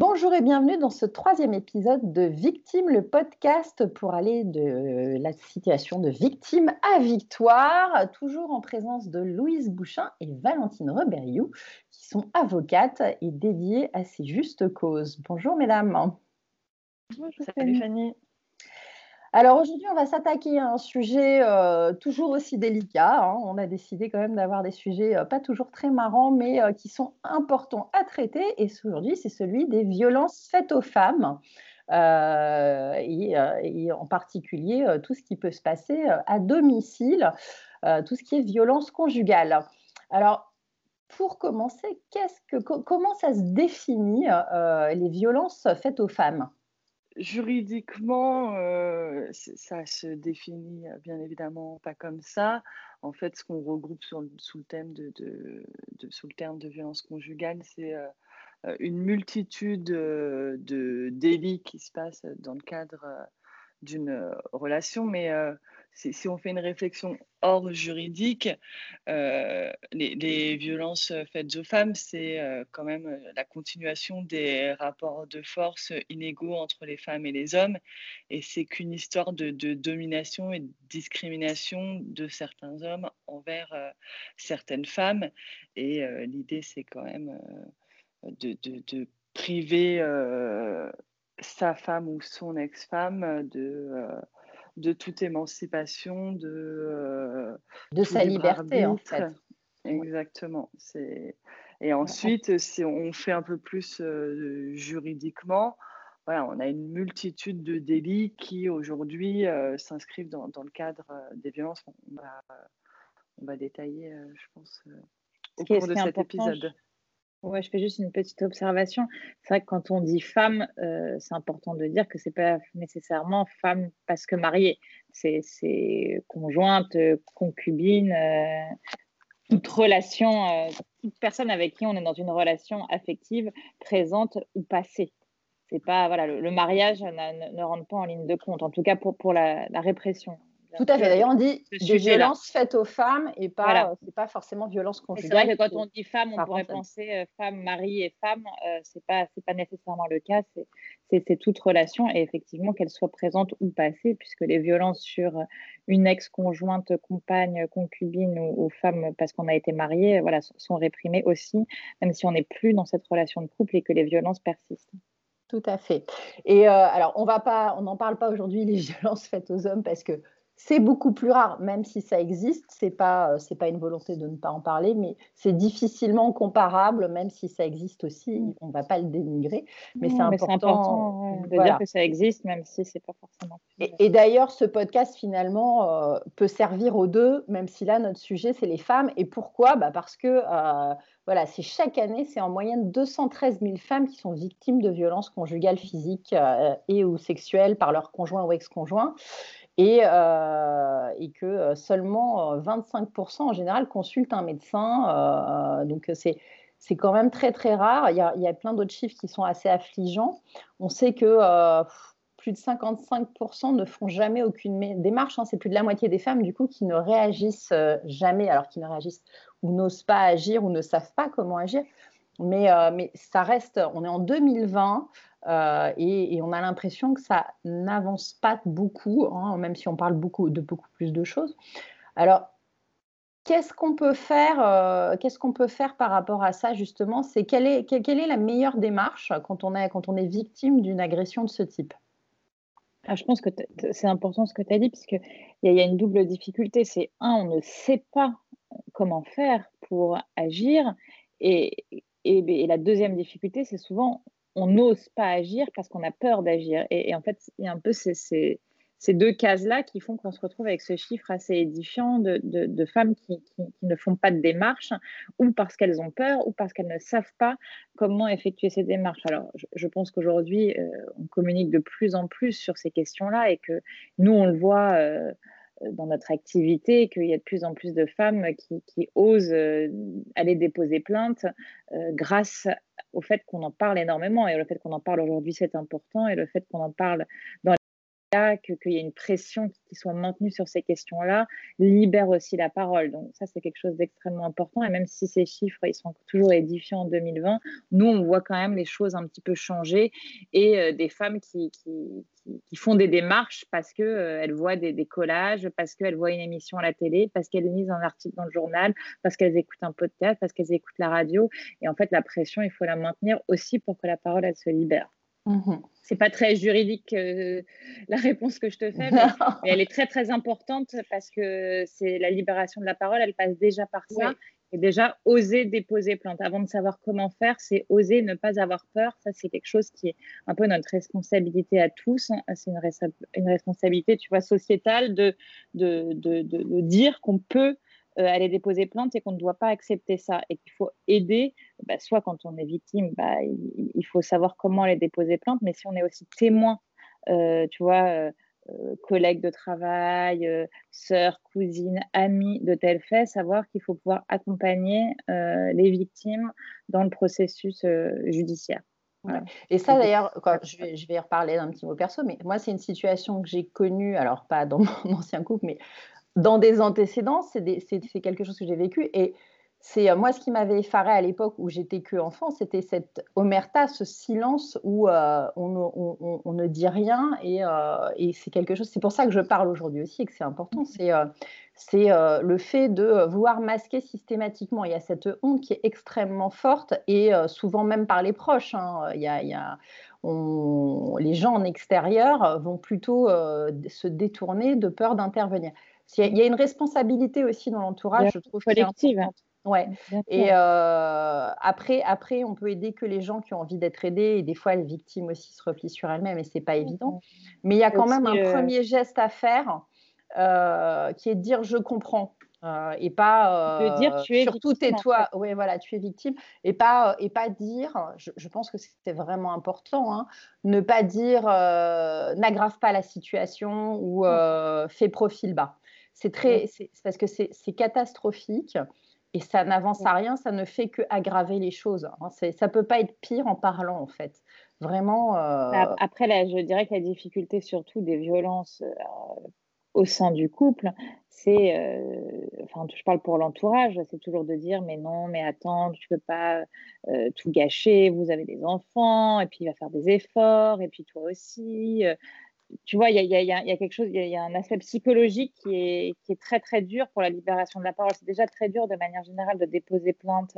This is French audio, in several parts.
Bonjour et bienvenue dans ce troisième épisode de Victime, le podcast pour aller de la situation de victime à victoire, toujours en présence de Louise Bouchin et Valentine Reberiou, qui sont avocates et dédiées à ces justes causes. Bonjour mesdames. Bonjour Salut Fanny. Alors aujourd'hui, on va s'attaquer à un sujet euh, toujours aussi délicat. Hein. On a décidé quand même d'avoir des sujets euh, pas toujours très marrants, mais euh, qui sont importants à traiter. Et aujourd'hui, c'est celui des violences faites aux femmes. Et, en particulier tout ce qui peut se passer à domicile, tout ce qui est violence conjugale. Alors, pour commencer, comment ça se définit les violences faites aux femmes? Juridiquement, euh, ça se définit euh, bien évidemment pas comme ça. En fait, ce qu'on regroupe sous, le thème de, terme de violence conjugale, c'est euh, une multitude de délits qui se passent dans le cadre d'une relation, mais si, on fait une réflexion hors juridique, euh, les, violences faites aux femmes, c'est euh, quand même euh, la continuation des rapports de force inégaux entre les femmes et les hommes. Et c'est qu'une histoire de, domination et de discrimination de certains hommes envers certaines femmes. Et l'idée, c'est quand même de, de priver sa femme ou son ex-femme de de toute émancipation, de, euh, de sa liberté en fait. Exactement. C'est et ensuite, si on fait un peu plus euh, juridiquement, voilà, on a une multitude de délits qui aujourd'hui euh, s'inscrivent dans, dans, le cadre des violences. On va, on va détailler, je pense, au cours de cet épisode. Ouais, je fais juste une petite observation. C'est vrai que quand on dit femme, euh, c'est important de dire que c'est pas nécessairement femme parce que mariée. C'est conjointe, concubine, euh, toute relation, euh, toute personne avec qui on est dans une relation affective, présente ou passée. Pas voilà, le, mariage ne, rentre pas en ligne de compte, en tout cas pour, pour la répression. Tout à fait. D'ailleurs, on dit des violences faites aux femmes et pas, c'est pas forcément violence conjugale. C'est vrai que quand on dit femme, on pourrait penser euh, femme, mari et femme. Euh, c'est pas, c'est pas nécessairement le cas. C'est toute relation et effectivement qu'elle soit présente ou passée, puisque les violences sur une ex-conjointe, compagne, concubine ou, ou femme parce qu'on a été marié, voilà, sont réprimées aussi, même si on n'est plus dans cette relation de couple et que les violences persistent. Tout à fait. Et euh, alors, on va pas, on n'en parle pas aujourd'hui les violences faites aux hommes parce que c'est beaucoup plus rare, même si ça existe. C'est pas, euh, c'est pas une volonté de ne pas en parler, mais c'est difficilement comparable, même si ça existe aussi. On ne va pas le dénigrer, mais c'est important, de dire que ça existe, même si c'est pas forcément. Et, d'ailleurs, ce podcast finalement euh, peut servir aux deux, même si là notre sujet c'est les femmes. Et pourquoi? Bah Parce que euh, voilà, c'est chaque année, c'est en moyenne 213 000 femmes qui sont victimes de violences conjugales, physiques et ou sexuelles par leur conjoint ou ex-conjoint et, euh, et que euh, seulement 25% euh, en général consultent un médecin. donc c'est c'est quand même très très rare. Il y a, plein d'autres chiffres qui sont assez affligeants. On sait que plus de 55% ne font jamais aucune démarche. Hein. C'est plus de la moitié des femmes du coup qui ne réagissent jamais, alors qui ne réagissent ou n'osent pas agir ou ne savent pas comment agir. Mais, mais ça reste, on est en 2020. Euh, et, on a l'impression que ça n'avance pas beaucoup, hein, même si on parle beaucoup de beaucoup plus de choses. Alors, qu'est-ce qu'on peut faire euh, Qu'est-ce qu'on peut faire par rapport à ça justement? C'est quelle est, la meilleure démarche quand on est, quand on est victime d'une agression de ce type? Ah, je pense que c'est important ce que tu as dit, parce qu'il y, y, a une double difficulté. C'est un, on ne sait pas comment faire pour agir. Et la deuxième difficulté, c'est souvent on n'ose pas agir parce qu'on a peur d'agir. Et, en fait, il y a un peu ces, deux cases-là qui font qu'on se retrouve avec ce chiffre assez édifiant de, femmes qui, ne font pas de démarches, ou parce qu'elles ont peur, ou parce qu'elles ne savent pas comment effectuer ces démarches. Alors, je, pense qu'aujourd'hui, euh, on communique de plus en plus sur ces questions-là et que nous, on le voit. Euh, dans notre activité qu'il y a de plus en plus de femmes qui, osent euh, aller déposer plainte euh, grâce au fait qu'on en parle énormément. Et le fait qu'on en parle aujourd'hui c'est important. Et le fait qu'on en parle dans qu'il y ait une pression qui soit maintenue sur ces questions-là, libère aussi la parole. Donc ça, c'est quelque chose d'extrêmement important. Et même si ces chiffres, ils sont toujours édifiants en 2020, nous, on voit quand même les choses un petit peu changer et euh, des femmes qui, font des démarches parce qu'elles euh, voient des, des collages, parce qu'elles voient une émission à la télé, parce qu'elles lisent un article dans le journal, parce qu'elles écoutent un podcast, parce qu'elles écoutent la radio. Et en fait, la pression, il faut la maintenir aussi pour que la parole, elle se libère. Mmh c'est pas très juridique euh, la réponse que je te fais, mais, elle est très très importante parce que c'est la libération de la parole, elle passe déjà par ça. Et déjà, oser déposer plainte. Avant de savoir comment faire, c'est oser ne pas avoir peur. Ça, c'est quelque chose qui est un peu notre responsabilité à tous. Hein. C'est une, une, responsabilité, tu vois, sociétale de, de, de, de dire qu'on peut aller déposer plainte et qu'on ne doit pas accepter ça. Et qu'il faut aider, bah, soit quand on est victime, bah, il, faut savoir comment aller déposer plainte, mais si on est aussi témoin, euh, tu vois, euh, collègue de travail, sœur, cousine, amie de tel fait, savoir qu'il faut pouvoir accompagner les victimes dans le processus judiciaire. Et ça, d'ailleurs, je vais, je vais reparler d'un petit mot perso, mais moi, c'est une situation que j'ai connue, alors pas dans mon ancien couple, mais dans des antécédents, c'est quelque chose que j'ai vécu. Et c'est euh, moi ce qui m'avait effaré à l'époque où j'étais que enfant, c'était cette omerta, ce silence où euh, on, ne dit rien. Euh, et, c'est quelque chose. C'est pour ça que je parle aujourd'hui aussi et que c'est important. C'est c'est le fait de vouloir masquer systématiquement. Il y a cette honte qui est extrêmement forte et souvent même par les proches. Hein. Il y a, il y a les gens en extérieur vont plutôt se détourner de peur d'intervenir. Il y a une responsabilité aussi dans l'entourage, je trouve. Collective. Ouais. Et euh, après, après, on peut aider que les gens qui ont envie d'être aidés. Et des fois, les victimes aussi se replient sur elles-mêmes et c'est pas évident. Mais il y a quand même un euh, premier geste à faire euh, qui est de dire je comprends. et pas de dire tu es surtout tais-toi oui voilà tu es victime et pas et pas dire je, pense que c'est vraiment important hein, ne pas dire n'aggrave pas la situation ou fais profil bas c'est très, c'est parce que c'est catastrophique et ça n'avance à rien, ça ne fait que aggraver les choses. Hein. Ça peut pas être pire en parlant en fait. Vraiment. Euh après, là, je dirais que la difficulté surtout des violences euh, au sein du couple, c'est, euh, enfin, je parle pour l'entourage, c'est toujours de dire, mais non, mais attends, tu peux pas tout gâcher, vous avez des enfants, et puis il va faire des efforts, et puis toi aussi tu vois, il y a, quelque chose, il y, a un aspect psychologique qui est, très très dur pour la libération de la parole. C'est déjà très dur de manière générale de déposer plainte,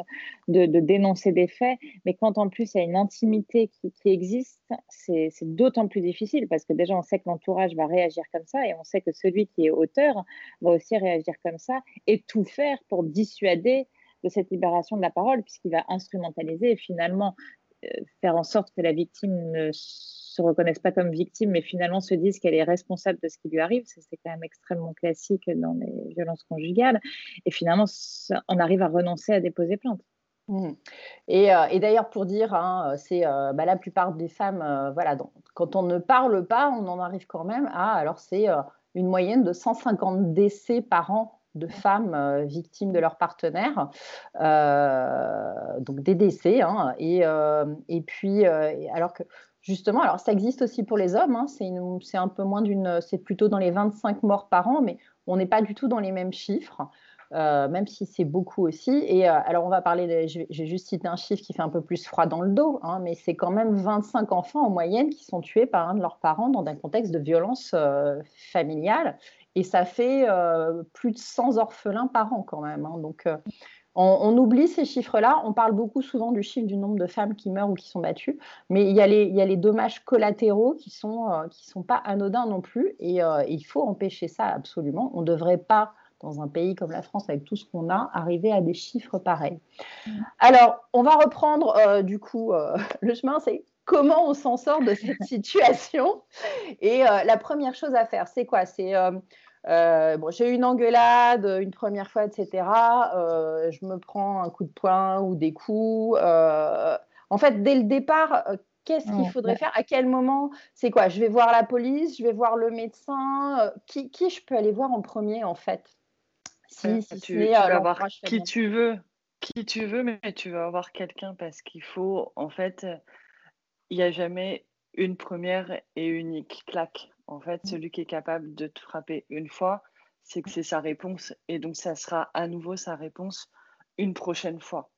de, dénoncer des faits, mais quand en plus il y a une intimité qui, existe, c'est d'autant plus difficile parce que déjà on sait que l'entourage va réagir comme ça et on sait que celui qui est auteur va aussi réagir comme ça et tout faire pour dissuader de cette libération de la parole puisqu'il va instrumentaliser et finalement euh, faire en sorte que la victime ne se reconnaissent pas comme victime, mais finalement se disent qu'elle est responsable de ce qui lui arrive. C'est quand même extrêmement classique dans les violences conjugales. Et finalement, on arrive à renoncer à déposer plainte. Mmh. Et, euh, et d'ailleurs, pour dire, hein, c'est euh, bah, la plupart des femmes, euh, voilà, quand on ne parle pas, on en arrive quand même à, alors c'est une moyenne de 150 décès par an de femmes victimes de leur partenaire, donc des décès. Hein, et, puis, alors que Justement, alors ça existe aussi pour les hommes, hein, c'est un peu moins d'une, c'est plutôt dans les 25 morts par an, mais on n'est pas du tout dans les mêmes chiffres, euh, même si c'est beaucoup aussi. Et euh, alors on va parler, j'ai juste cité un chiffre qui fait un peu plus froid dans le dos, hein, mais c'est quand même 25 enfants en moyenne qui sont tués par un de leurs parents dans un contexte de violence euh, familiale, et ça fait plus de 100 orphelins par an quand même. Hein. donc on, oublie ces chiffres-là. On parle beaucoup souvent du chiffre du nombre de femmes qui meurent ou qui sont battues, mais il y a les, dommages collatéraux qui sont euh, qui sont pas anodins non plus. Et, euh, il faut empêcher ça absolument. On ne devrait pas dans un pays comme la France, avec tout ce qu'on a, arriver à des chiffres pareils. Alors, on va reprendre euh, du coup le chemin, c'est comment on s'en sort de cette situation. Et la première chose à faire, c'est quoi? C'est euh, bon, j'ai eu une engueulade une première fois, etc. Euh, je me prends un coup de poing ou des coups. Euh, en fait, dès le départ, qu'est-ce qu'il faudrait faire? À quel moment? C'est quoi? Je vais voir la police, je vais voir le médecin. Qui, qui, je peux aller voir en premier, en fait? Si, si tu, vas voir qui tu veux, qui tu veux, mais tu vas avoir quelqu'un parce qu'il faut, en fait, il n'y a jamais une première et unique claque En fait, celui qui est capable de te frapper une fois, c'est que c'est sa réponse. Et donc, ça sera à nouveau sa réponse une prochaine fois.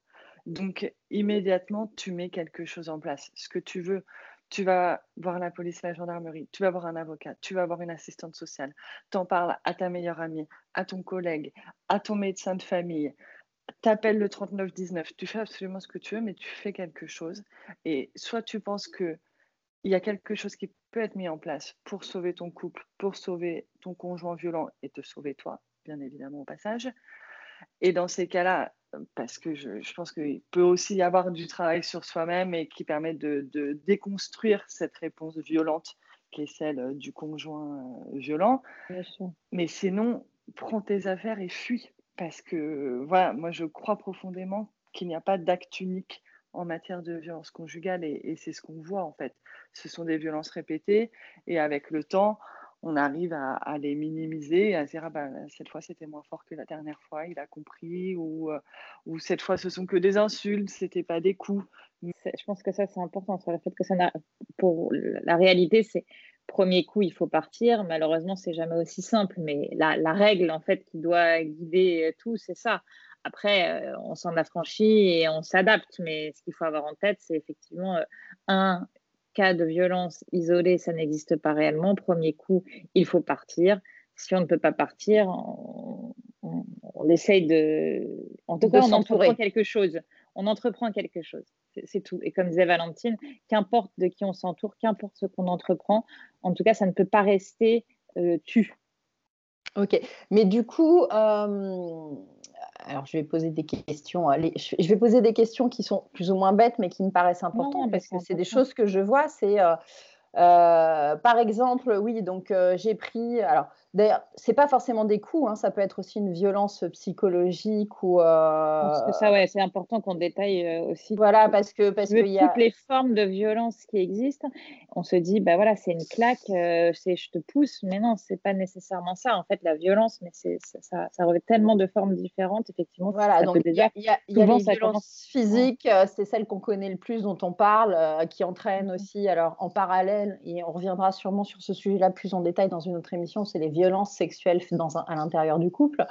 Donc, immédiatement, tu mets quelque chose en place. Ce que tu veux, tu vas voir la police, la gendarmerie, tu vas voir un avocat, tu vas voir une assistante sociale, t'en parles à ta meilleure amie, à ton collègue, à ton médecin de famille, t'appelles le 3919, tu fais absolument ce que tu veux, mais tu fais quelque chose. Et soit tu penses que il y a quelque chose qui peut être mis en place pour sauver ton couple, pour sauver ton conjoint violent et te sauver toi, bien évidemment au passage. Et dans ces cas-là, parce que je, pense qu'il peut aussi y avoir du travail sur soi-même et qui permet de, déconstruire cette réponse violente qui est celle euh, du conjoint euh, violent. Mais sinon, prends tes affaires et fuis. Parce que, voilà, moi, je crois profondément qu'il n'y a pas d'acte unique en matière de violence conjugale et, c'est ce qu'on voit en fait. Ce sont des violences répétées et avec le temps, on arrive à, les minimiser, à dire ah bah, cette fois c'était moins fort que la dernière fois, il a compris, ou, euh, cette fois ce sont que des insultes, c'était pas des coups. Je pense que ça c'est important sur le fait que ça pour la réalité c'est premier coup il faut partir. Malheureusement c'est jamais aussi simple, mais la, la, règle en fait qui doit guider tout c'est ça. Après, euh, on s'en affranchit et on s'adapte, mais ce qu'il faut avoir en tête, c'est effectivement, euh, un, cas de violence isolée, ça n'existe pas réellement. Premier coup, il faut partir. Si on ne peut pas partir, on, essaye de. En tout cas, on entreprend quelque chose. On entreprend quelque chose. C'est tout. Et comme disait Valentine, qu'importe de qui on s'entoure, qu'importe ce qu'on entreprend, en tout cas, ça ne peut pas rester euh, tu. Ok. Mais du coup, euh, alors je vais poser des questions. Je vais poser des questions qui sont plus ou moins bêtes, mais qui me paraissent importantes parce que c'est des choses que je vois. C'est euh, euh, par exemple, oui, donc euh, j'ai pris. Alors, d'ailleurs, c'est pas forcément des coups, hein, ça peut être aussi une violence psychologique ou. Euh... ça, ouais, c'est important qu'on détaille euh, aussi. Voilà, parce que parce qu'il y a toutes les formes de violence qui existent. On se dit, bah voilà, c'est une claque, c'est je te pousse, mais non, c'est pas nécessairement ça. En fait, la violence, mais c'est ça, ça, revêt tellement de formes différentes, effectivement. Voilà, donc il y a, y a, y a les violences physiques, c'est celle qu'on connaît le plus, dont on parle, qui entraîne mmh aussi, alors en parallèle et on reviendra sûrement sur ce sujet-là plus en détail dans une autre émission, c'est les violences sexuelles dans à l'intérieur du couple.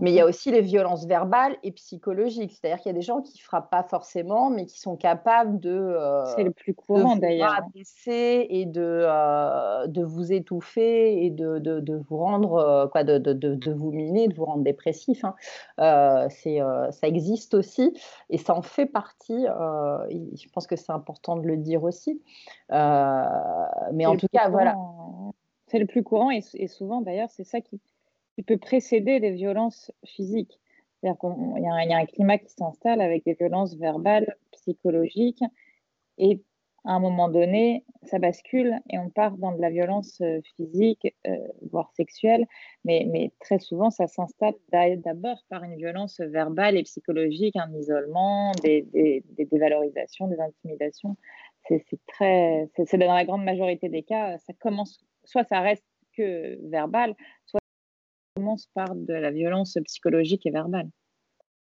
Mais il y a aussi les violences verbales et psychologiques. C'est-à-dire qu'il y a des gens qui frappent pas forcément, mais qui sont capables de. Euh, c'est le plus courant d'ailleurs. et de, euh, de vous étouffer et de, de, de vous rendre, euh, quoi, de, de, vous miner, de vous rendre dépressif. Hein. c'est, ça existe aussi et ça en fait partie. je pense que c'est important de le dire aussi. mais en tout cas, voilà. C'est le plus courant et, souvent d'ailleurs, c'est ça qui, peut précéder les violences physiques. C'est-à-dire qu'il y, a un climat qui s'installe avec des violences verbales, psychologiques, et à un moment donné, ça bascule et on part dans de la violence euh, physique, euh, voire sexuelle, mais, mais, très souvent, ça s'installe d'abord par une violence verbale et psychologique, un isolement, des, des, dévalorisations, des intimidations c'est dans la grande majorité des cas, ça commence, soit ça reste que verbal, soit ça commence par de la violence psychologique et verbale.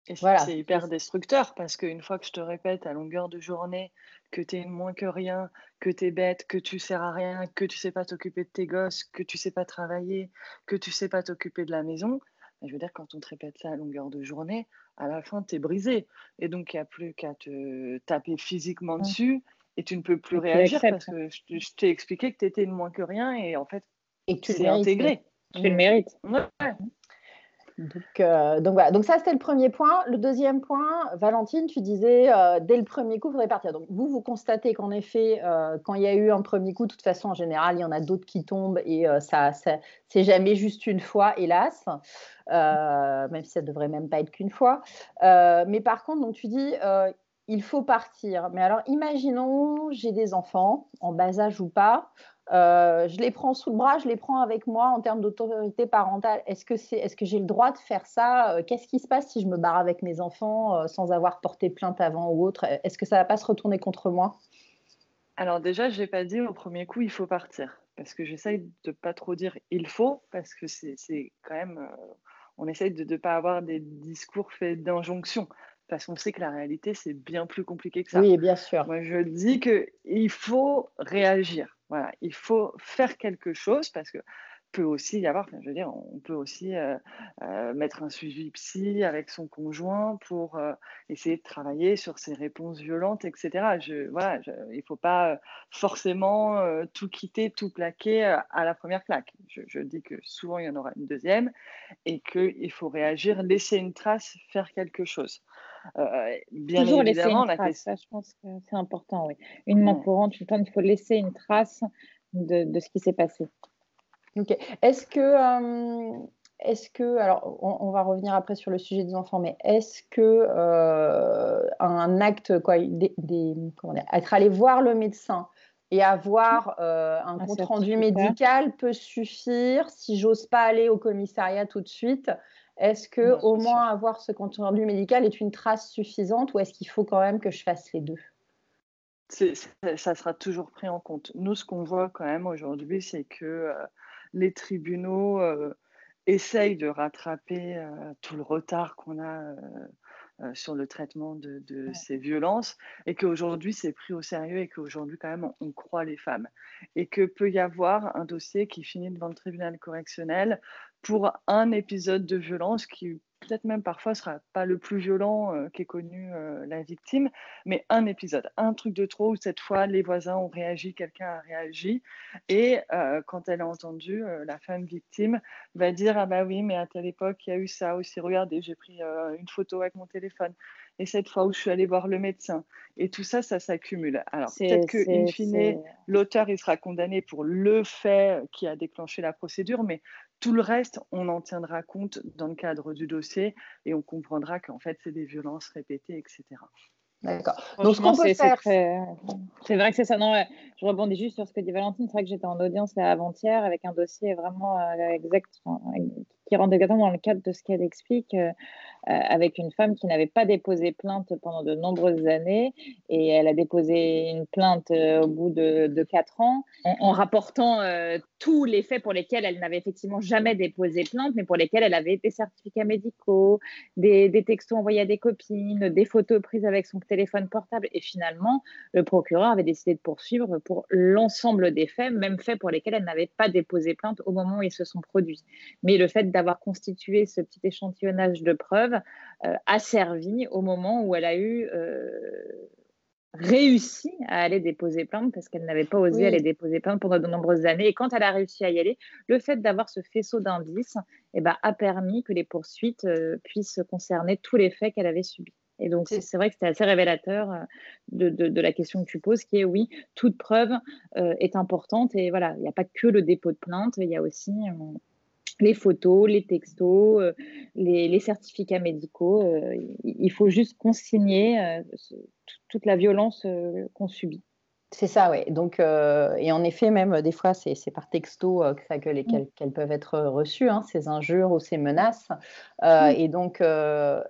Et voilà. c'est hyper destructeur parce qu'une fois que je te répète à longueur de journée que tu es moins que rien, que tu es bête, que tu sers à rien, que tu sais pas t'occuper de tes gosses, que tu sais pas travailler, que tu sais pas t'occuper de la maison, ben, je veux dire, quand on te répète ça à longueur de journée, à la fin, tu es brisé. Et donc, il n'y a plus qu'à te taper physiquement dessus et tu ne peux plus réagir parce que je, t'ai expliqué que tu étais moins que rien et en fait, et tu l'as intégré. Tu le mérites. Donc, euh, donc, voilà. Donc ça, c'était le premier point. Le deuxième point, Valentine, tu disais, euh, dès le premier coup, il faudrait partir. Donc vous, vous constatez qu'en effet, euh, quand il y a eu un premier coup, de toute façon, en général, il y en a d'autres qui tombent et ça, ça c'est jamais juste une fois, hélas, même si ça devrait même pas être qu'une fois. mais par contre, donc tu dis, il faut partir. Mais alors, imaginons, j'ai des enfants, en bas âge ou pas, euh, je les prends sous le bras, je les prends avec moi en termes d'autorité parentale. Est-ce que, est-ce que j'ai le droit de faire ça? Euh, Qu'est-ce qui se passe si je me barre avec mes enfants euh, sans avoir porté plainte avant ou autre? Est-ce que ça ne va pas se retourner contre moi? Alors déjà, je n'ai pas dit au premier coup, il faut partir. Parce que j'essaye de ne pas trop dire il faut, parce que c'est, quand même... on essaye de ne pas avoir des discours faits d'injonction parce qu'on sait que la réalité, c'est bien plus compliqué que ça. Oui, bien sûr. Moi, je dis qu'il faut réagir. Voilà, il faut faire quelque chose parce que peut aussi y avoir, je veux dire, on peut aussi euh, euh, mettre un suivi psy avec son conjoint pour euh, essayer de travailler sur ses réponses violentes, etc. Je, voilà, il ne faut pas forcément tout quitter, tout plaquer à la première claque. Je, dis que souvent il y en aura une deuxième et qu'il faut réagir, laisser une trace, faire quelque chose. bien Toujours évidemment, laisser une trace, ça, je pense que c'est important, oui. Une main courante, il faut laisser une trace de, de ce qui s'est passé. Ok. Est-ce que, euh, est-ce que, alors, on, va revenir après sur le sujet des enfants, mais est-ce que euh, un acte, quoi, des, comment dire, être allé voir le médecin et avoir euh, un, compte rendu médical peut suffire si j'ose pas aller au commissariat tout de suite? Est-ce que au moins avoir ce compte rendu médical est une trace suffisante ou est-ce qu'il faut quand même que je fasse les deux? Ça sera toujours pris en compte. Nous, ce qu'on voit quand même aujourd'hui, c'est que les tribunaux euh, essayent de rattraper euh, tout le retard qu'on a euh, sur le traitement de, ces violences et qu'aujourd'hui c'est pris au sérieux et qu'aujourd'hui quand même on, croit les femmes. Et que peut y avoir un dossier qui finit devant le tribunal correctionnel pour un épisode de violence qui peut-être même parfois sera pas le plus violent euh, qu'ait connu euh, la victime, mais un épisode, un truc de trop où cette fois les voisins ont réagi, quelqu'un a réagi, et euh, quand elle a entendu, la femme victime va dire ah bah oui mais à telle époque il y a eu ça aussi, regardez j'ai pris une photo avec mon téléphone. Et cette fois où je suis allée voir le médecin. Et tout ça, ça s'accumule. Alors, peut-être qu'in fine, l'auteur, il sera condamné pour le fait qui a déclenché la procédure, mais tout le reste, on en tiendra compte dans le cadre du dossier et on comprendra qu'en fait, c'est des violences répétées, etc. D'accord. Donc, ce qu'on peut faire. C'est vrai que c'est ça. Non, je rebondis juste sur ce que dit Valentine. C'est vrai que j'étais en audience avant-hier avec un dossier vraiment euh, exact, qui rentre dans le cadre de ce qu'elle explique, euh, euh, avec une femme qui n'avait pas déposé plainte pendant de nombreuses années et elle a déposé une plainte euh, au bout de, quatre ans en, rapportant tous les faits pour lesquels elle n'avait effectivement jamais déposé plainte, mais pour lesquels elle avait des certificats médicaux, des, des textos envoyés à des copines, des photos prises avec son téléphone portable. Et finalement, le procureur avait décidé de poursuivre pour l'ensemble des faits, même faits pour lesquels elle n'avait pas déposé plainte au moment où ils se sont produits. Mais le fait d'avoir constitué ce petit échantillonnage de preuves euh, a servi au moment où elle a eu euh, réussi à aller déposer plainte parce qu'elle n'avait pas osé aller déposer plainte pendant de nombreuses années. Et quand elle a réussi à y aller, le fait d'avoir ce faisceau d'indices eh ben, a permis que les poursuites euh, puissent concerner tous les faits qu'elle avait subis. Et donc, c'est vrai que c'était assez révélateur de, de, la question que tu poses, qui est oui, toute preuve est importante. Et voilà, il n'y a pas que le dépôt de plainte, il y a aussi les photos, les textos, euh, les, certificats médicaux. Euh, il faut juste consigner euh, toute la violence qu'on subit. C'est ça, oui. Donc, et en effet, même des fois, c'est par texto qu'elles mm. peuvent être reçues, hein, ces injures ou ces menaces. Mm. Et donc,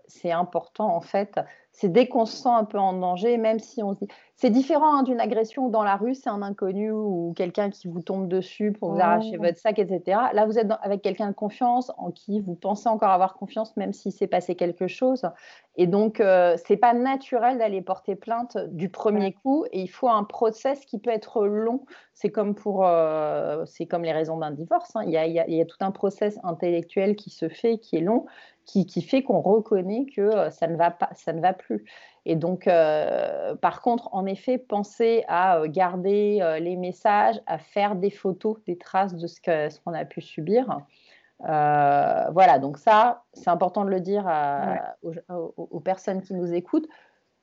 c'est important, en fait, c'est dès qu'on se sent un peu en danger, même si on se dit, c'est différent hein, d'une agression dans la rue, c'est un inconnu ou quelqu'un qui vous tombe dessus pour vous arracher votre sac, etc. Là, vous êtes avec quelqu'un de confiance en qui vous pensez encore avoir confiance, même s'il s'est passé quelque chose. Et donc, euh, c'est pas naturel d'aller porter plainte du premier coup. Et il faut un process qui peut être long. C'est comme pour, euh, c'est comme les raisons d'un divorce. Hein. Il, y a, il, y a, tout un process intellectuel qui se fait, qui est long, qui, qui fait qu'on reconnaît que euh, ça ne va pas, ça ne va plus. Et donc, euh, par contre, en effet, pensez à euh, garder euh, les messages, à faire des photos, des traces de ce qu'on a pu subir. voilà, donc ça, c'est important de le dire aux, personnes qui nous écoutent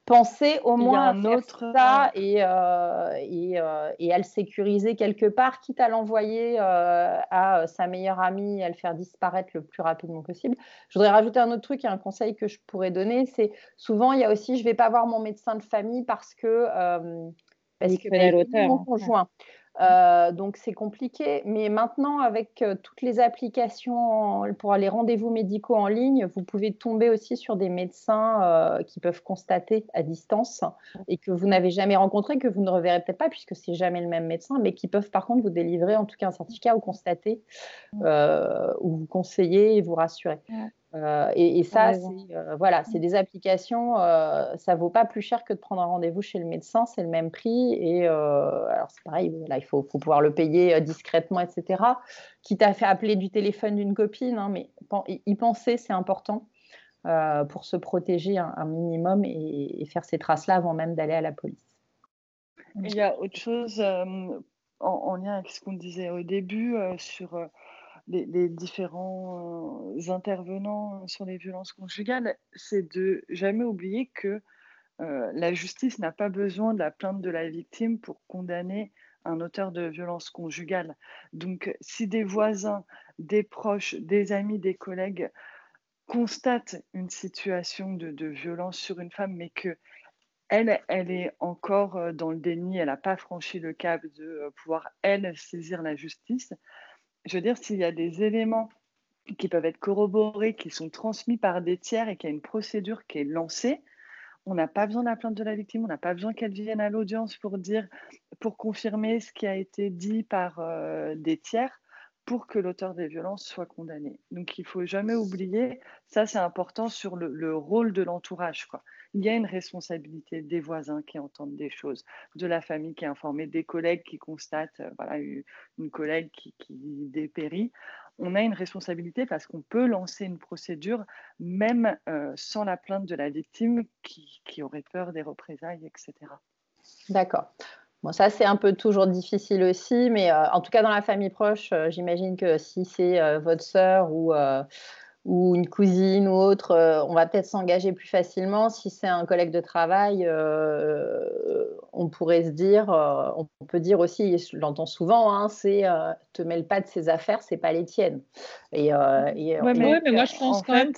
penser au moins à faire autre... ça et, euh, euh, et, à le sécuriser quelque part, quitte à l'envoyer euh, à sa meilleure amie et à le faire disparaître le plus rapidement possible. Je voudrais rajouter un autre truc et un conseil que je pourrais donner, c'est souvent il y a aussi je ne vais pas voir mon médecin de famille parce que parce que ben, mon conjoint. Euh, donc c'est compliqué, mais maintenant avec euh, toutes les applications pour les rendez-vous médicaux en ligne, vous pouvez tomber aussi sur des médecins euh, qui peuvent constater à distance et que vous n'avez jamais rencontré, que vous ne reverrez peut-être pas puisque c'est jamais le même médecin, mais qui peuvent par contre vous délivrer en tout cas un certificat ou constater ou vous conseiller et vous rassurer. Euh, et, ça, c'est euh, voilà, c'est des applications, euh, ça vaut pas plus cher que de prendre un rendez-vous chez le médecin, c'est le même prix. Et alors c'est pareil, là, il faut, pouvoir le payer discrètement, etc. Qui t'a fait appeler du téléphone d'une copine, hein, mais y penser, c'est important pour se protéger un, minimum et, faire ces traces-là avant même d'aller à la police. Il y a autre chose en, lien avec ce qu'on disait au début sur les, différents intervenants sur les violences conjugales, c'est de jamais oublier que la justice n'a pas besoin de la plainte de la victime pour condamner un auteur de violence conjugale. Donc, si des voisins, des proches, des amis, des collègues constatent une situation de, de violence sur une femme, mais que elle, elle est encore dans le déni, elle n'a pas franchi le cap de pouvoir, elle, saisir la justice, je veux dire, s'il y a des éléments qui peuvent être corroborés, qui sont transmis par des tiers et qu'il y a une procédure qui est lancée, on n'a pas besoin de la plainte de la victime, on n'a pas besoin qu'elle vienne à l'audience pour dire, pour confirmer ce qui a été dit par euh, des tiers pour que l'auteur des violences soit condamné. Donc il faut jamais oublier, ça c'est important sur le, le rôle de l'entourage. Il y a une responsabilité des voisins qui entendent des choses, de la famille qui est informée, des collègues qui constatent, euh, voilà, une collègue qui, dépérit. On a une responsabilité parce qu'on peut lancer une procédure même euh, sans la plainte de la victime qui, aurait peur des représailles, etc. D'accord. Bon, ça, c'est un peu toujours difficile aussi, mais euh, en tout cas, dans la famille proche, j'imagine que si c'est votre sœur ou ou une cousine ou autre, euh, on va peut-être s'engager plus facilement. Si c'est un collègue de travail, euh, on pourrait se dire, euh, on peut dire aussi, je l'entends souvent, hein, c'est te mêle pas de ses affaires, c'est pas les tiennes. Et, mais, moi je pense quand même.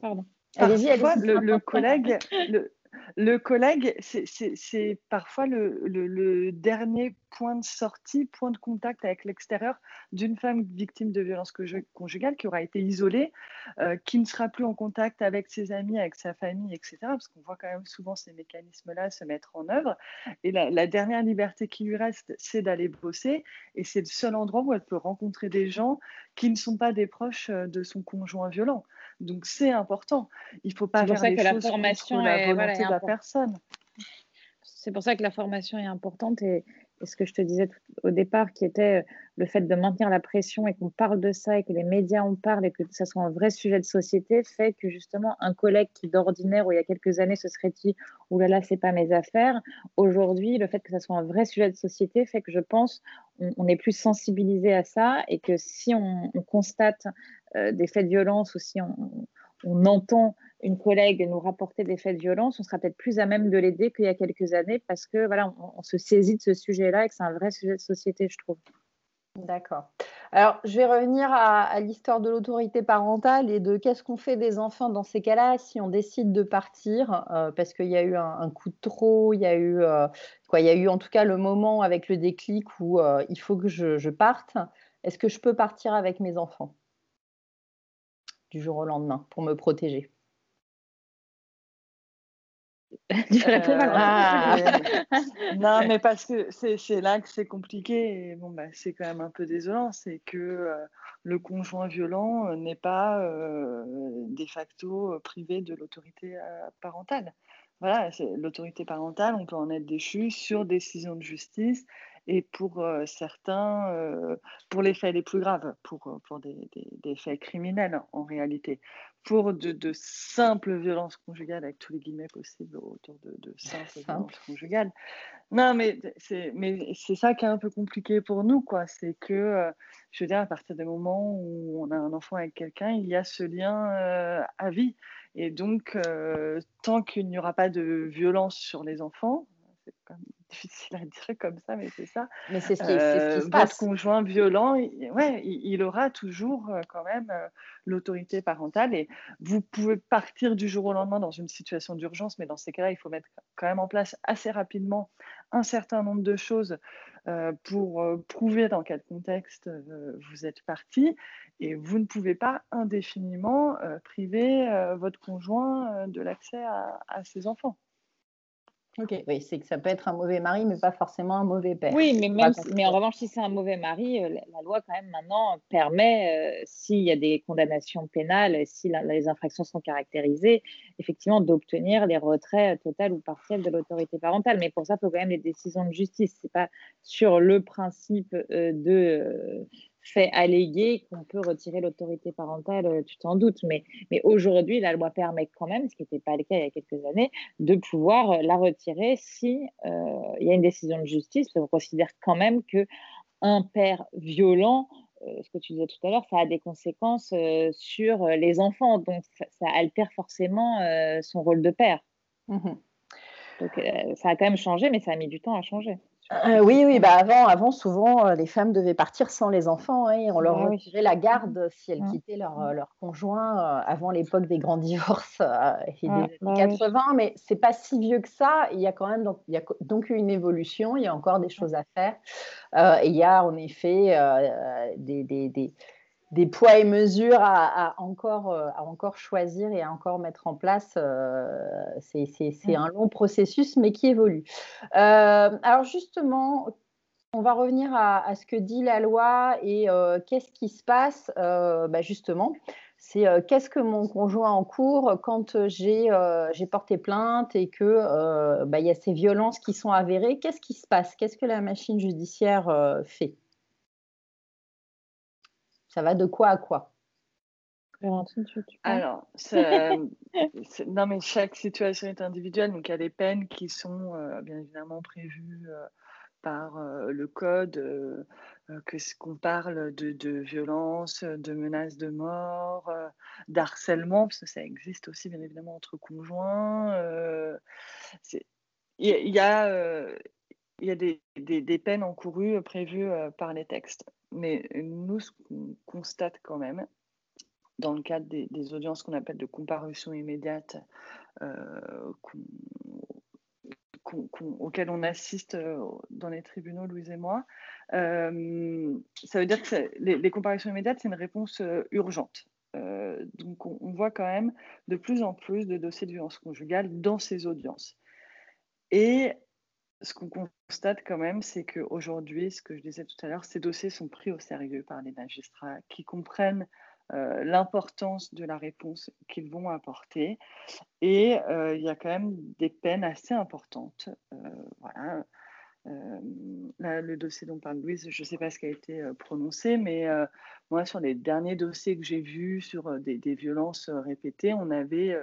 Pardon. Allez-y, allez le, le, collègue, le, le collègue, c'est parfois le, dernier point de sortie, point de contact avec l'extérieur d'une femme victime de violence conjugale qui aura été isolée, euh, qui ne sera plus en contact avec ses amis, avec sa famille, etc. Parce qu'on voit quand même souvent ces mécanismes-là se mettre en œuvre. Et la, dernière liberté qui lui reste, c'est d'aller bosser. Et c'est le seul endroit où elle peut rencontrer des gens qui ne sont pas des proches euh, de son conjoint violent. Donc c'est important. Il ne faut pas faire les que choses la formation la volonté de la personne. C'est pour ça que la formation est importante et, ce que je te disais au départ, qui était euh, le fait de maintenir la pression et qu'on parle de ça et que les médias en parlent et que ça soit un vrai sujet de société, fait que justement un collègue qui d'ordinaire, ou il y a quelques années, se serait dit « Ouh là là, c'est pas mes affaires », aujourd'hui, le fait que ça soit un vrai sujet de société fait que je pense on, est plus sensibilisé à ça et que si on, constate euh, des faits de violence ou si on, entend une collègue nous rapporter des faits de violence, on sera peut-être plus à même de l'aider qu'il y a quelques années parce que voilà, on, se saisit de ce sujet-là et que c'est un vrai sujet de société, je trouve. D'accord. Alors, je vais revenir à, l'histoire de l'autorité parentale et de qu'est-ce qu'on fait des enfants dans ces cas-là si on décide de partir, euh, parce qu'il y a eu un, coup de trop, il y a eu euh, quoi, il y a eu en tout cas le moment avec le déclic où euh, il faut que je parte. Est-ce que je peux partir avec mes enfants? Du jour au lendemain pour me protéger ah. non, mais parce que c'est là que c'est compliqué. Et bon, bah, c'est quand même un peu désolant. C'est que euh, le conjoint violent euh, n'est pas euh, de facto privé de l'autorité parentale. Voilà, l'autorité parentale, on peut en être déchu sur décision de justice et pour certains, pour les faits les plus graves, pour, pour des, des, faits criminels en réalité. Pour de, simples violences conjugales, avec tous les guillemets possibles autour de, de simples violences conjugales. Non, mais c'est, mais c'est ça qui est un peu compliqué pour nous, quoi. C'est que, je veux dire, à partir du moment où on a un enfant avec quelqu'un, il y a ce lien à vie. Et donc, tant qu'il n'y aura pas de violence sur les enfants, difficile à dire comme ça, mais c'est ça. Mais c'est ce qui, euh, se passe. Votre conjoint violent, il, ouais, il, aura toujours euh, quand même euh, l'autorité parentale et vous pouvez partir du jour au lendemain dans une situation d'urgence, mais dans ces cas-là, il faut mettre quand même en place assez rapidement un certain nombre de choses pour prouver dans quel contexte vous êtes parti et vous ne pouvez pas indéfiniment priver votre conjoint de l'accès à ses enfants. Ok, oui, c'est que ça peut être un mauvais mari, mais pas forcément un mauvais père. Oui, mais, même mais en revanche, si c'est un mauvais mari, euh, la, loi, quand même, maintenant, permet, euh, s'il y a des condamnations pénales, si les infractions sont caractérisées, effectivement, d'obtenir les retraits total ou partiels de l'autorité parentale. Mais pour ça, il faut quand même des décisions de justice. Ce n'est pas sur le principe euh, de fait alléguer qu'on peut retirer l'autorité parentale, euh, tu t'en doutes. Mais, mais aujourd'hui, la loi permet quand même, ce qui n'était pas le cas il y a quelques années, de pouvoir euh, la retirer si euh, il y a une décision de justice. Parce qu'on considère quand même que un père violent, ce que tu disais tout à l'heure, ça a des conséquences sur les enfants. Donc, ça, altère forcément son rôle de père. Mmh donc, ça a quand même changé, mais ça a mis du temps à changer. Euh, oui, oui, bah avant, avant, souvent, euh, les femmes devaient partir sans les enfants. Hein, on leur retirait la garde si elles quittaient leur, euh, leur conjoint avant l'époque des grands divorces et des années 80. Bah mais c'est pas si vieux que ça. Il y a quand même donc, il y a donc une évolution. Il y a encore des choses à faire. et il y a en effet des, des, des des poids et mesures à, encore, euh, à encore choisir et à encore mettre en place. Euh, c'est mmh. un long processus, mais qui évolue. Euh, alors justement, on va revenir à, ce que dit la loi et qu'est-ce qui se passe bah, justement. C'est qu'est-ce que mon conjoint en cours quand j'ai porté plainte et que bah, y a ces violences qui sont avérées? Qu'est-ce qui se passe? Qu'est-ce que la machine judiciaire fait? Ça va de quoi à quoi? Alors, non, mais chaque situation est individuelle. Donc, il y a des peines qui sont euh, bien évidemment prévues euh, par euh, le code, que qu'on parle de, de, violence, de menaces de mort, d'harcèlement, parce que ça existe aussi bien évidemment entre conjoints. Il y, a, il y a des, peines encourues prévues par les textes. Mais nous, ce qu'on constate quand même, dans le cadre des, audiences qu'on appelle de comparution immédiate, euh, auxquelles on assiste euh, dans les tribunaux, Louise et moi, euh, ça veut dire que les, les, comparutions immédiates, c'est une réponse urgente. donc on, on, voit quand même de plus en plus de dossiers de violence conjugale dans ces audiences. Et ce qu'on constate quand même, c'est qu'aujourd'hui, ce que je disais tout à l'heure, ces dossiers sont pris au sérieux par les magistrats qui comprennent euh, l'importance de la réponse qu'ils vont apporter. Et euh, il y a quand même des peines assez importantes. Euh, voilà. le dossier dont parle Louise, je ne sais pas ce qui a été prononcé, mais moi, sur les derniers dossiers que j'ai vus sur des, violences répétées, on avait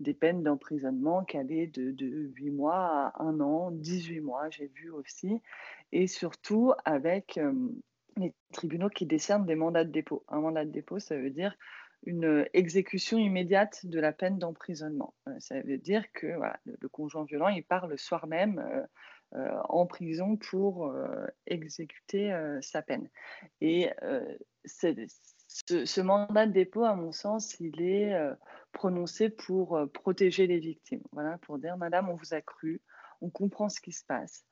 des peines d'emprisonnement qui allaient de, de 8 mois à 1 an, 18 mois, j'ai vu aussi, et surtout avec les tribunaux qui décernent des mandats de dépôt. Un mandat de dépôt, ça veut dire une exécution immédiate de la peine d'emprisonnement. Euh, ça veut dire que le, conjoint violent, il part le soir même euh, euh, en prison pour exécuter sa peine. Et ce, mandat de dépôt, à mon sens, il est prononcé pour euh, protéger les victimes. Voilà, pour dire, Madame, on vous a cru, on comprend ce qui se passe.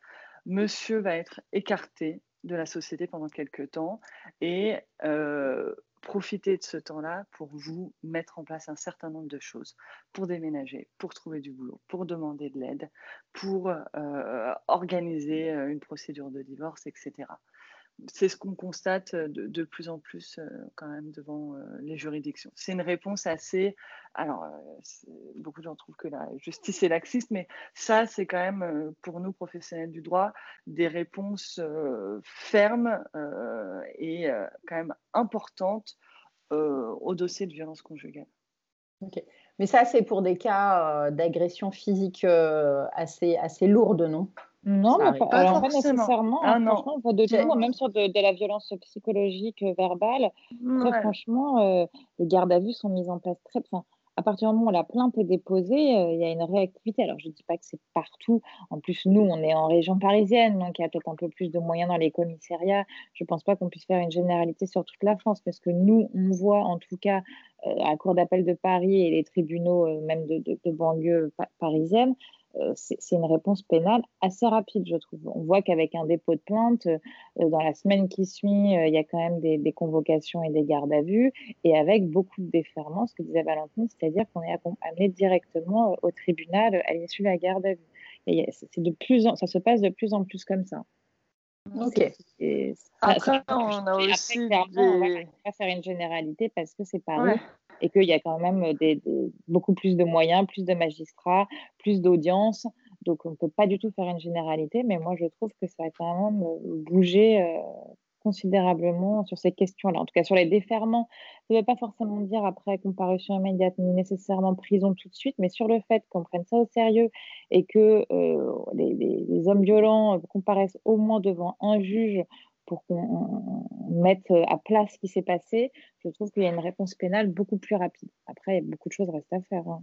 Monsieur va être écarté de la société pendant quelques temps et euh, profiter de ce temps-là pour vous mettre en place un certain nombre de choses, pour déménager, pour trouver du boulot, pour demander de l'aide, pour euh, organiser une procédure de divorce, etc c'est ce qu'on constate euh, de, plus en plus euh, quand même devant euh, les juridictions. C'est une réponse assez... Alors, beaucoup de gens trouvent que la justice est laxiste, mais ça, c'est quand même, pour nous, professionnels du droit, des réponses fermes et quand même importantes au dossier de violence conjugale. Ok. Mais ça, c'est pour des cas d'agression physique assez, assez lourde, non? Non, mais pas, nécessairement. Ah, hein, franchement, on voit de tout, même sur de, la violence psychologique euh, verbale. Très franchement, euh, les gardes à vue sont mises en place très bien. À partir du moment où la plainte est déposée, euh, il y a une réactivité. Alors, je ne dis pas que c'est partout. En plus, nous, on est en région parisienne, donc il y a peut-être un peu plus de moyens dans les commissariats. Je ne pense pas qu'on puisse faire une généralité sur toute la France, parce que nous, on voit en tout cas à la Cour d'appel de Paris et les tribunaux, même de, de banlieue parisienne, euh, c'est une réponse pénale assez rapide, je trouve. On voit qu'avec un dépôt de plainte, euh, dans la semaine qui suit, euh, il y a quand même des, convocations et des gardes à vue, et avec beaucoup de déferments, ce que disait Valentine, c'est-à-dire qu'on est amené directement au tribunal à l'issue de la garde à vue. Et c'est de plus en, ça se passe de plus en plus comme ça. Ok. après, on a aussi. on va pas faire une généralité parce que c'est pas vrai et qu'il y a quand même beaucoup plus de moyens, plus de magistrats, plus d'audience. Donc, on ne peut pas du tout faire une généralité, mais moi, je trouve que ça a quand même euh, bougé euh, considérablement sur ces questions-là. En tout cas, sur les déferments, ça ne veut pas forcément dire après comparution immédiate, ni nécessairement prison tout de suite, mais sur le fait qu'on prenne ça au sérieux et que euh, les, hommes violents comparaissent au moins devant un juge pour qu'on mette à plat ce qui s'est passé, je trouve qu'il y a une réponse pénale beaucoup plus rapide. Après, beaucoup de choses restent à faire. Hein,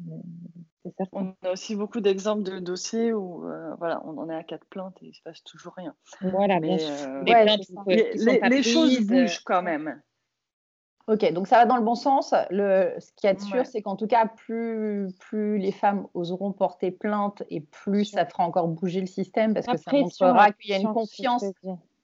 on a aussi beaucoup d'exemples de dossiers où euh, voilà, on en est à quatre plaintes et il ne se passe toujours rien. Voilà, Mais, euh, les, choses bougent quand même. Ok, donc ça va dans le bon sens. Le, ce qui est sûr, c'est qu'en tout cas, plus, plus les femmes oseront porter plainte et plus ça fera encore bouger le système parce que ça montrera qu'il y a une confiance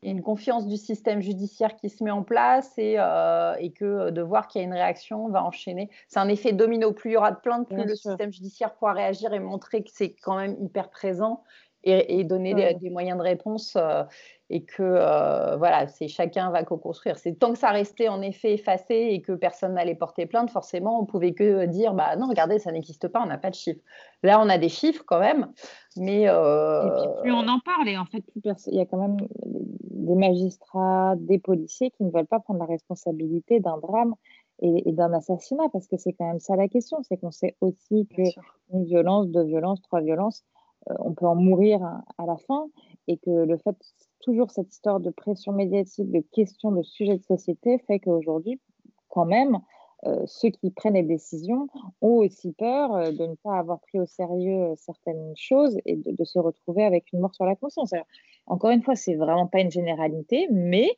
il y a une confiance du système judiciaire qui se met en place et, euh, et que de voir qu'il y a une réaction va enchaîner. C'est un effet domino. Plus il y aura de plaintes, plus le système judiciaire pourra réagir et montrer que c'est quand même hyper présent et, donner des, moyens de réponse euh, et que euh, voilà, c'est chacun va co-construire. C'est tant que ça restait en effet effacé et que personne n'allait porter plainte, forcément, on pouvait que dire bah non, regardez, ça n'existe pas, on n'a pas de chiffres. Là, on a des chiffres quand même, mais euh, et puis plus on en parle et en fait, plus il y a quand même des magistrats, des policiers qui ne veulent pas prendre la responsabilité d'un drame et, d'un assassinat parce que c'est quand même ça la question, c'est qu'on sait aussi que une violence, deux violences, trois violences on peut en mourir à, la fin et que le fait, toujours cette histoire de pression médiatique, de questions, de sujets de société fait qu'aujourd'hui, quand même, euh, ceux qui prennent les décisions ont aussi peur euh, de ne pas avoir pris au sérieux certaines choses et de, se retrouver avec une mort sur la conscience. encore une fois, c'est vraiment pas une généralité, mais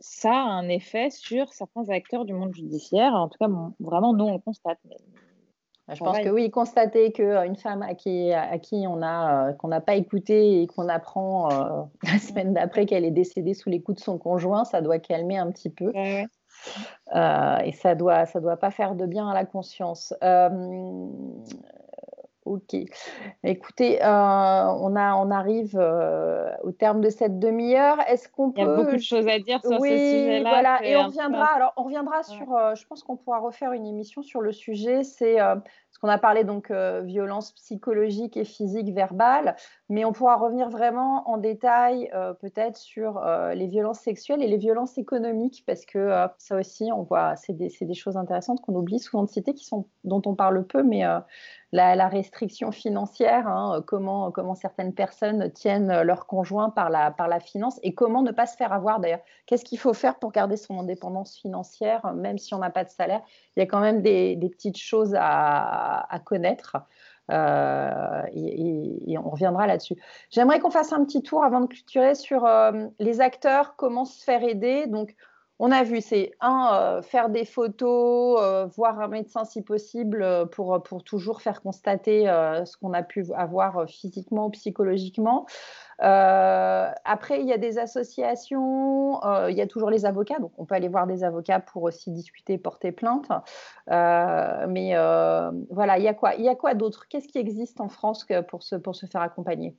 ça a un effet sur certains acteurs du monde judiciaire. En tout cas, vraiment, nous, on le constate. Je pense que oui, constater qu'une euh, femme à qui, à qui on a euh, qu'on n'a pas écouté et qu'on apprend euh, la semaine d'après qu'elle est décédée sous les coups de son conjoint, ça doit calmer un petit peu. et ça doit ça doit pas faire de bien à la conscience. Ok. Écoutez, euh, on, a, on arrive euh, au terme de cette demi-heure. Est-ce qu'on peut... Il y a beaucoup de choses à dire sur oui, ce sujet-là. Voilà, et on reviendra. Alors, on reviendra sur. Euh, je pense qu'on pourra refaire une émission sur le sujet. C'est ce qu'on a parlé donc violence psychologique et physique verbale, mais on pourra revenir vraiment en détail peut-être sur les violences sexuelles et les violences économiques parce que ça aussi, on voit, c'est des, des, choses intéressantes qu'on oublie souvent de citer, qui sont dont on parle peu, mais la, restriction financière, hein, euh, comment, comment certaines personnes tiennent leur conjoint par la, par la finance et comment ne pas se faire avoir d'ailleurs. Qu'est-ce qu'il faut faire pour garder son indépendance financière, même si on n'a pas de salaire? Il y a quand même des, petites choses à, connaître. Euh, et, on reviendra là-dessus. J'aimerais qu'on fasse un petit tour avant de clôturer sur euh, les acteurs, comment se faire aider. Donc, on a vu, c'est un, euh, faire des photos, euh, voir un médecin si possible euh, pour, pour toujours faire constater ce qu'on a pu avoir physiquement ou psychologiquement. après, il y a des associations, il y a toujours les avocats, donc on peut aller voir des avocats pour aussi discuter, porter plainte. mais voilà, il y a quoi, quoi d'autre? Qu'est-ce qui existe en France pour se, pour se faire accompagner?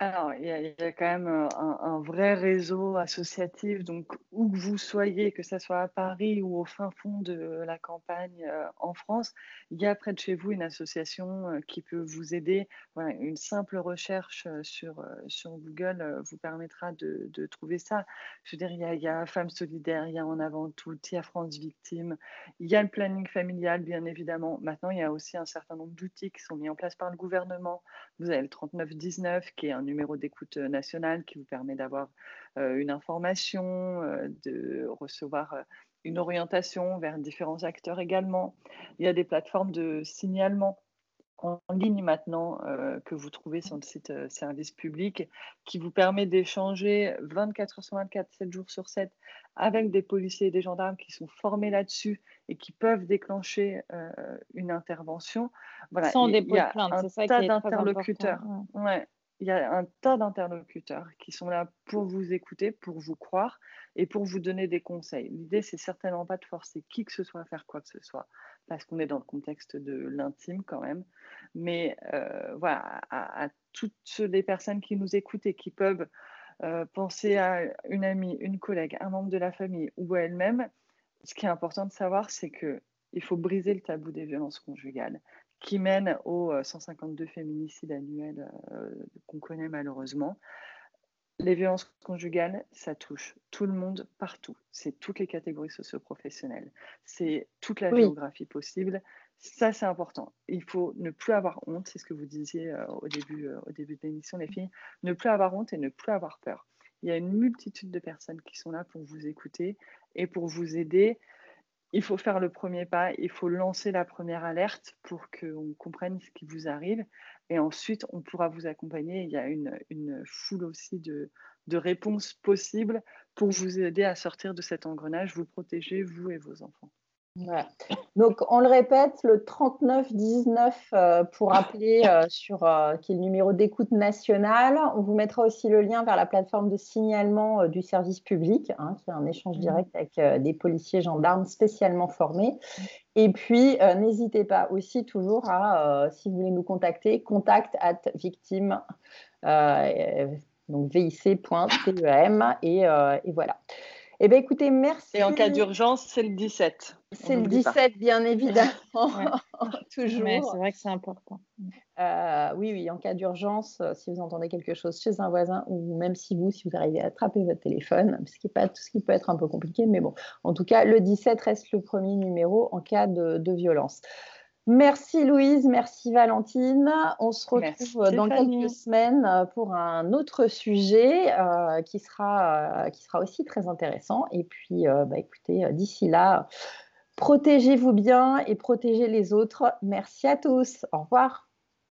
Alors, il y, a, quand même euh, un, vrai réseau associatif, donc où que vous soyez, que ce soit à Paris ou au fin fond de la campagne euh, en France, il y a près de chez vous une association euh, qui peut vous aider. une simple recherche sur, sur Google vous permettra de, trouver ça. Je veux dire, il y a, a Femmes Solidaires, il y a En Avant Tout, il y a France Victime, il y a le planning familial, bien évidemment. Maintenant, il y a aussi un certain nombre d'outils qui sont mis en place par le gouvernement. Vous avez le 3919, qui est un numéro d'écoute euh, national qui vous permet d'avoir euh, une information, euh, de recevoir une orientation vers différents acteurs également. Il y a des plateformes de signalement en ligne maintenant que vous trouvez sur le site service public qui vous permet d'échanger 24 heures sur 24, 7 jours sur 7 avec des policiers et des gendarmes qui sont formés là-dessus et qui peuvent déclencher une intervention. Voilà, Sans dépôt de plainte, c'est ça qui est d'interlocuteurs. Ouais il y a un tas d'interlocuteurs qui sont là pour vous écouter, pour vous croire et pour vous donner des conseils. L'idée, c'est certainement pas de forcer qui que ce soit à faire quoi que ce soit. parce qu'on est dans le contexte de l'intime quand même. Mais euh, voilà, à, toutes les personnes qui nous écoutent et qui peuvent euh, penser à une amie, une collègue, un membre de la famille ou à elle-même, ce qui est important de savoir, c'est qu'il faut briser le tabou des violences conjugales qui mènent aux 152 féminicides annuels qu'on connaît malheureusement. Les violences conjugales, ça touche tout le monde partout. C'est toutes les catégories socio-professionnelles. C'est toute la géographie possible. Ça, c'est important. Il faut ne plus avoir honte. C'est ce que vous disiez euh, au, début, euh, au début de l'émission, les filles. Ne plus avoir honte et ne plus avoir peur. Il y a une multitude de personnes qui sont là pour vous écouter et pour vous aider il faut faire le premier pas, il faut lancer la première alerte pour qu'on comprenne ce qui vous arrive. Et ensuite, on pourra vous accompagner. Il y a une, foule aussi de, de, réponses possibles pour vous aider à sortir de cet engrenage, vous protéger, vous et vos enfants. Donc, on le répète, le 3919 euh, pour appeler euh, sur euh, qui est le numéro d'écoute national. On vous mettra aussi le lien vers la plateforme de signalement du service public, hein, qui est un échange mmh. direct avec des policiers gendarmes spécialement formés. Et puis, n'hésitez pas aussi toujours à, si vous voulez nous contacter, contact at victime, donc vic.tem et, et voilà. Eh bien, écoutez, merci. Et en cas d'urgence, c'est le 17. C'est le 17, bien évidemment. Toujours. Mais c'est vrai que c'est important. Euh, oui, oui, en cas d'urgence, euh, si vous entendez quelque chose chez un voisin ou même si vous, si vous arrivez à attraper votre téléphone, ce qui, pas, tout ce qui peut être un peu compliqué, mais bon, en tout cas, le 17 reste le premier numéro en cas de, de violence. Merci Louise, merci Valentine. On se retrouve dans quelques semaines euh, pour un autre sujet euh, qui, sera, euh, qui sera aussi très intéressant. Et puis, bah, écoutez, d'ici là, protégez-vous bien et protégez les autres. Merci à tous. Au revoir.